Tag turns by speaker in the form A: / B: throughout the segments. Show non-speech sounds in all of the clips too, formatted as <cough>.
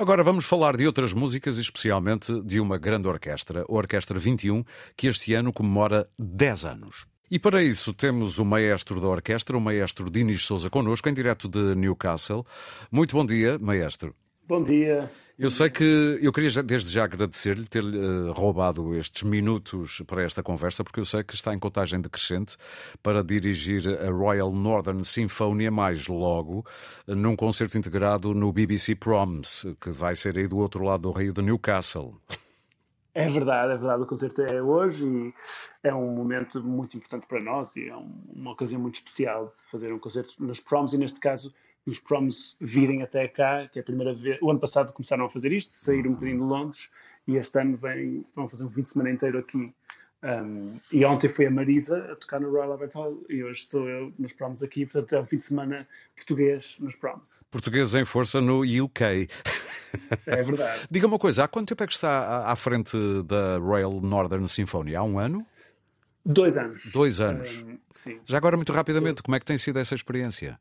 A: Agora vamos falar de outras músicas, especialmente de uma grande orquestra, a Orquestra 21, que este ano comemora 10 anos. E para isso temos o maestro da orquestra, o maestro Dinis Souza, connosco, em direto de Newcastle. Muito bom dia, maestro.
B: Bom dia.
A: Eu sei que eu queria desde já agradecer-lhe ter uh, roubado estes minutos para esta conversa, porque eu sei que está em contagem decrescente para dirigir a Royal Northern Sinfonia mais logo, num concerto integrado no BBC Proms, que vai ser aí do outro lado do rio de Newcastle.
B: É verdade, é verdade. O concerto é hoje e é um momento muito importante para nós e é uma ocasião muito especial de fazer um concerto nos Proms e, neste caso, os proms virem até cá, que é a primeira vez. O ano passado começaram a fazer isto, saíram um bocadinho de Londres e este ano vem, vão fazer um fim de semana inteiro aqui. Um, e ontem foi a Marisa a tocar no Royal Albert Hall e hoje sou eu nos proms aqui, portanto é um fim de semana português nos proms.
A: Português em força no UK.
B: É verdade. <laughs>
A: Diga uma coisa, há quanto tempo é que está à frente da Royal Northern Symphony? Há um ano?
B: Dois anos.
A: Dois anos.
B: Um.
A: Já agora, muito rapidamente, como é que tem sido essa experiência?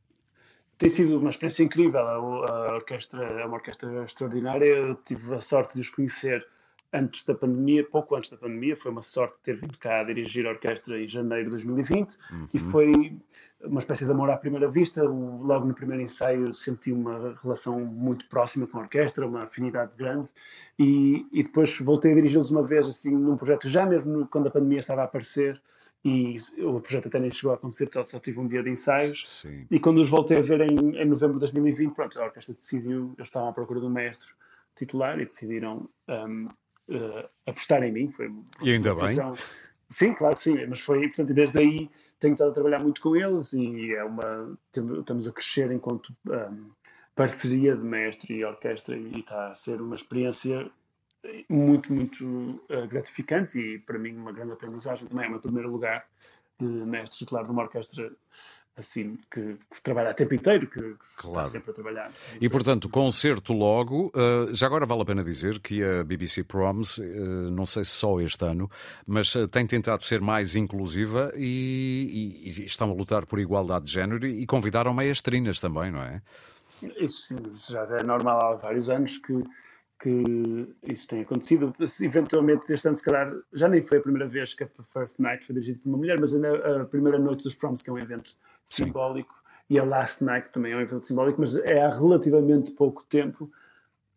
B: Tem sido uma experiência incrível. A, orquestra é uma orquestra extraordinária. Eu tive a sorte de os conhecer antes da pandemia, pouco antes da pandemia. Foi uma sorte ter vindo cá a dirigir a orquestra em janeiro de 2020 uhum. e foi uma espécie de amor à primeira vista. Logo no primeiro ensaio senti uma relação muito próxima com a orquestra, uma afinidade grande e, e depois voltei a dirigi-los uma vez assim num projeto já mesmo quando a pandemia estava a aparecer e o projeto até nem chegou a acontecer, só tive um dia de ensaios.
A: Sim.
B: E quando os voltei a ver em, em novembro de 2020, pronto, a orquestra decidiu, eles estavam à procura de um mestre titular e decidiram um, uh, apostar em mim. Foi
A: e ainda bem.
B: Sim, claro que sim, mas foi, portanto, desde aí tenho estado a trabalhar muito com eles e é uma, estamos a crescer enquanto um, parceria de mestre e orquestra e está a ser uma experiência muito, muito uh, gratificante e para mim uma grande aprendizagem também. É o meu primeiro lugar de mestre titular de uma orquestra assim, que, que, trabalha a tempo inteiro, que, que claro. está sempre a trabalhar.
A: E portanto, concerto logo. Uh, já agora vale a pena dizer que a BBC Proms, uh, não sei se só este ano, mas uh, tem tentado ser mais inclusiva e, e, e, estão a lutar por igualdade de género e convidaram maestrinas também, não é?
B: Isso, sim, já é normal há vários anos que que isso tem acontecido. Eventualmente, este ano, se calhar, já nem foi a primeira vez que a First Night foi dirigida por uma mulher, mas a, a primeira noite dos Proms, que é um evento Sim. simbólico, e a Last Night também é um evento simbólico, mas é há relativamente pouco tempo.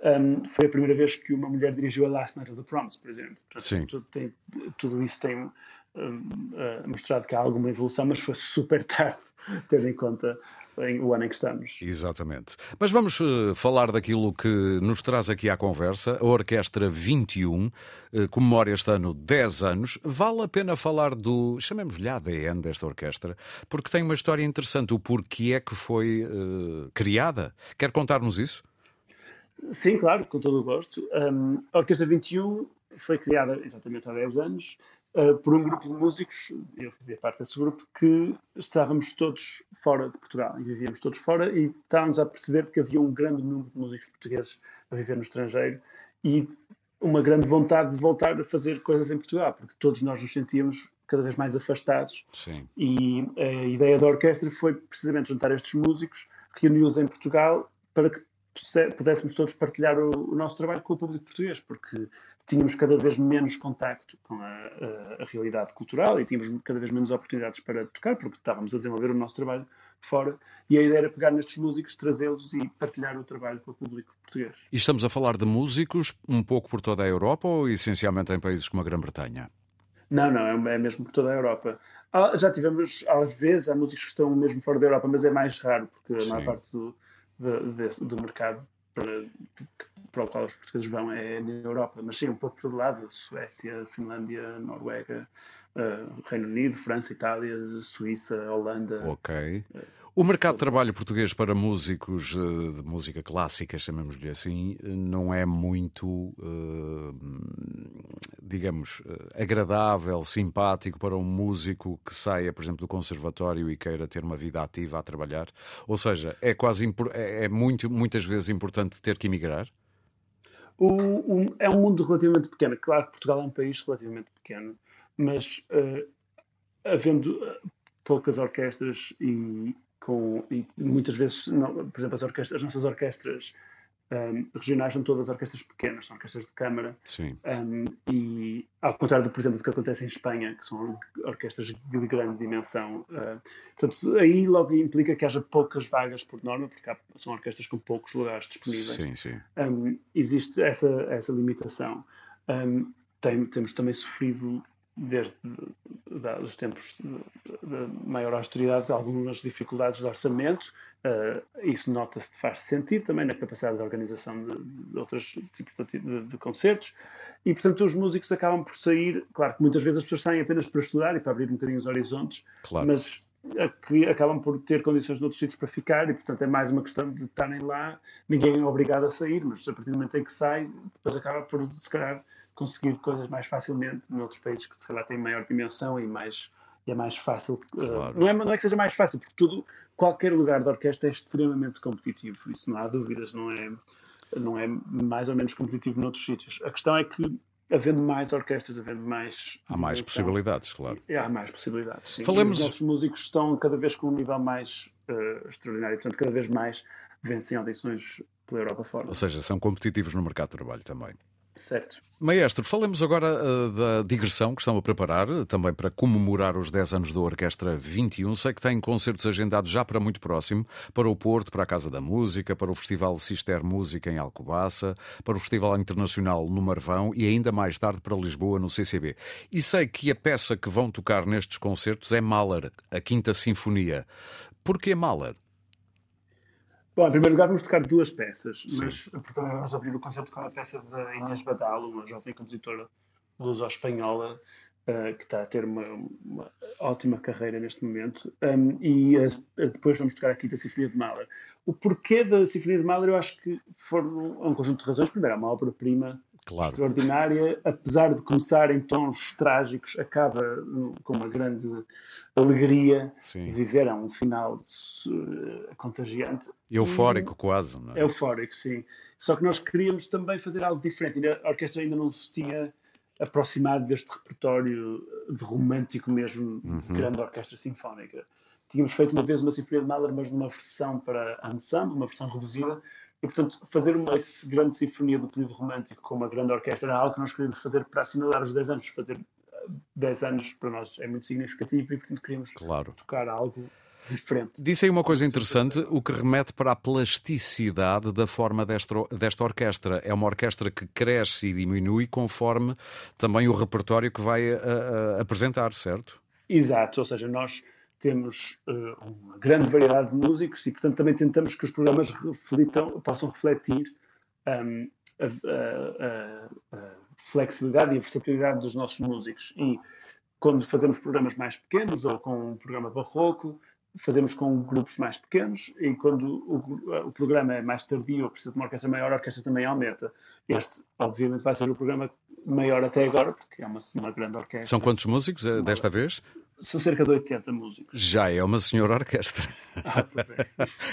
B: Um, foi a primeira vez que uma mulher dirigiu a Last Night of the Proms, por exemplo.
A: Sim.
B: Tudo, tem, tudo isso tem uh, mostrado que há alguma evolução, mas foi super <laughs> tarde, tendo em conta o ano em que estamos.
A: Exatamente. Mas vamos uh, falar daquilo que nos traz aqui à conversa. A Orquestra 21 uh, comemora este ano 10 anos. Vale a pena falar do, chamemos-lhe ADN desta orquestra, porque tem uma história interessante. O porquê é que foi uh, criada. Quer contar-nos isso?
B: Sim, claro, com todo o gosto. Um, a Orquestra 21 foi criada exatamente há 10 anos uh, por um grupo de músicos, eu fazia parte desse grupo, que estávamos todos fora de Portugal e vivíamos todos fora e estávamos a perceber que havia um grande número de músicos portugueses a viver no estrangeiro e uma grande vontade de voltar a fazer coisas em Portugal, porque todos nós nos sentíamos cada vez mais afastados.
A: Sim.
B: E a ideia da orquestra foi precisamente juntar estes músicos, reuni-los em Portugal para que pudéssemos todos partilhar o, o, nosso trabalho com o público português, porque tínhamos cada vez menos contacto com a, a, a, realidade cultural e tínhamos cada vez menos oportunidades para tocar, porque estávamos a desenvolver o nosso trabalho fora. E a ideia era pegar nestes músicos, trazê-los e partilhar o trabalho com o público português.
A: E estamos a falar de músicos um pouco por toda a Europa ou essencialmente em países como a Grã-Bretanha?
B: Não, não, é, é mesmo por toda a Europa. Já tivemos, às vezes, há músicos que estão mesmo fora da Europa, mas é mais raro, porque a maior parte do de, do mercado para, para o qual os portugueses vão é na Europa, mas sim um pouco por todo lado, Suécia, Finlândia, Noruega, uh, Reino Unido, França, Itália, Suíça, Holanda.
A: Ok. O mercado de trabalho português para músicos eh, de música clássica, chamemos-lhe assim, não é muito, eh, digamos, eh, agradável, simpático para um músico que saia, por exemplo, do conservatório e queira ter uma vida ativa a trabalhar. Ou seja, é quase é, é muito, muitas vezes importante ter que emigrar.
B: O, o, é um mundo relativamente pequeno. Claro que Portugal é um país relativamente pequeno, mas uh, havendo poucas orquestras e, com, e muitas vezes, não, por exemplo, as, orquestras, as nossas orquestras um, regionais são todas orquestras pequenas, são orquestras de câmara.
A: Sim.
B: Um, e ao contrário, por exemplo, do que acontece em Espanha, que são orquestras de grande dimensão. Uh, portanto, aí logo implica que haja poucas vagas por norma, porque há, são orquestras com poucos lugares disponíveis.
A: Sim, sim.
B: Um, existe essa, essa limitação. Tem, temos também sofrido desde os tempos de maior austeridade, algumas dificuldades de orçamento. Uh, isso nota-se, faz sentido também na capacidade de organização de, de outros tipos de, de, de, concertos. E, portanto, os músicos acabam por sair. Claro que muitas vezes as pessoas saem apenas para estudar e para abrir um bocadinho os horizontes,
A: claro.
B: mas que acabam por ter condições noutros sítios para ficar e, portanto, é mais uma questão de estarem lá. Ninguém é obrigado a sair, mas a partir do momento em que sai, depois acaba por, se calhar, conseguir coisas mais facilmente noutros países que se calhar têm maior dimensão e mais e é mais fácil. Eh, claro. Uh, não, é, não é que seja mais fácil, porque tudo, qualquer lugar de orquestra é extremamente competitivo, isso não há dúvidas, não é, não é mais ou menos competitivo noutros sítios. A questão é que havendo mais orquestras, havendo mais.
A: Há mais dimensão, possibilidades, claro.
B: Há mais possibilidades. Sim.
A: Falemos...
B: E os nossos músicos estão cada vez com um nível mais uh, extraordinário, portanto, cada vez mais vencem audições pela Europa fora.
A: Ou seja, são competitivos no mercado de trabalho também.
B: Certo.
A: Maestro, falemos agora uh, da digressão que estão a preparar, também para comemorar os 10 anos da Orquestra 21. Sei que têm concertos agendados já para muito próximo, para o Porto, para a Casa da Música, para o Festival Cister Música em Alcobaça, para o Festival Internacional no Marvão e ainda mais tarde para Lisboa, no CCB. E sei que a peça que vão tocar nestes concertos é Mahler, a Quinta Sinfonia. Porquê Mahler?
B: Bom, em primeiro lugar vamos tocar duas peças, Sim. mas também vamos abrir o concerto com a peça da Inês Badalo, uma jovem compositora luso-espanhola uh, que está a ter uma, uma, ótima carreira neste momento, um, e uh, depois vamos tocar aqui da Sinfonia de Mahler. O porquê da Sinfonia de Mahler eu acho que foram um conjunto de razões. Primeiro, é uma obra-prima claro. extraordinária, apesar de começar em tons trágicos, acaba com uma grande alegria Sim. de viver. É um final uh, contagiante.
A: Eufórico, e, quase. Não
B: é? Eufórico, sim. Só que nós queríamos também fazer algo diferente. A orquestra ainda não se tinha aproximado deste repertório de romântico mesmo, uhum. grande orquestra sinfónica. Tínhamos feito uma vez uma Sinfonia de Mahler, mas numa versão para ensemble, uma versão reduzida, e, portanto, fazer uma grande sinfonia do período romântico com uma grande orquestra era algo que nós queríamos fazer para assinalar os 10 anos. Fazer 10 anos para nós é muito significativo e, portanto, queríamos
A: claro.
B: tocar algo diferente.
A: Disse aí uma coisa interessante, o que remete para a plasticidade da forma desta, desta orquestra. É uma orquestra que cresce e diminui conforme também o repertório que vai a, a, apresentar, certo?
B: Exato, ou seja, nós temos uh, uma grande variedade de músicos e, portanto, também tentamos que os programas reflitam, possam refletir um, a, a, a, flexibilidade e a versatilidade dos nossos músicos. E quando fazemos programas mais pequenos ou com um programa barroco, fazemos com grupos mais pequenos e quando o, o, programa é mais tardio ou precisa de uma orquestra maior, a orquestra também aumenta. Este, obviamente, vai ser o programa maior até agora, porque é uma, uma grande orquestra.
A: São quantos músicos eh, desta vez?
B: São cerca de 80 músicos.
A: Já é uma senhora orquestra. <laughs>
B: Ah, pois é.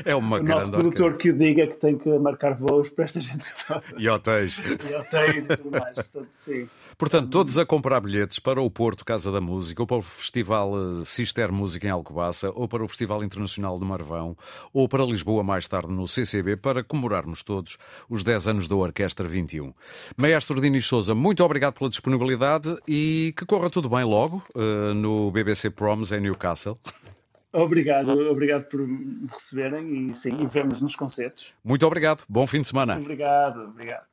A: é uma
B: o
A: grande
B: nosso produtor que o diga que tem que marcar voos para esta gente toda.
A: E hotéis.
B: E hotéis e tudo mais. Portanto, sim.
A: Portanto, todos a comprar bilhetes para o Porto Casa da Música, ou para o Festival eh, Cister Música em Alcobaça, ou para o Festival Internacional do Marvão, ou para Lisboa mais tarde no CCB, para comemorarmos todos os 10 anos da Orquestra 21. Maestro Dinis Souza, muito obrigado pela disponibilidade e que corra tudo bem logo uh, no BBC Proms em Newcastle.
B: Obrigado, obrigado por me receberem e sim, e vemos nos concertos.
A: Muito obrigado, bom fim de semana.
B: Obrigado, obrigado.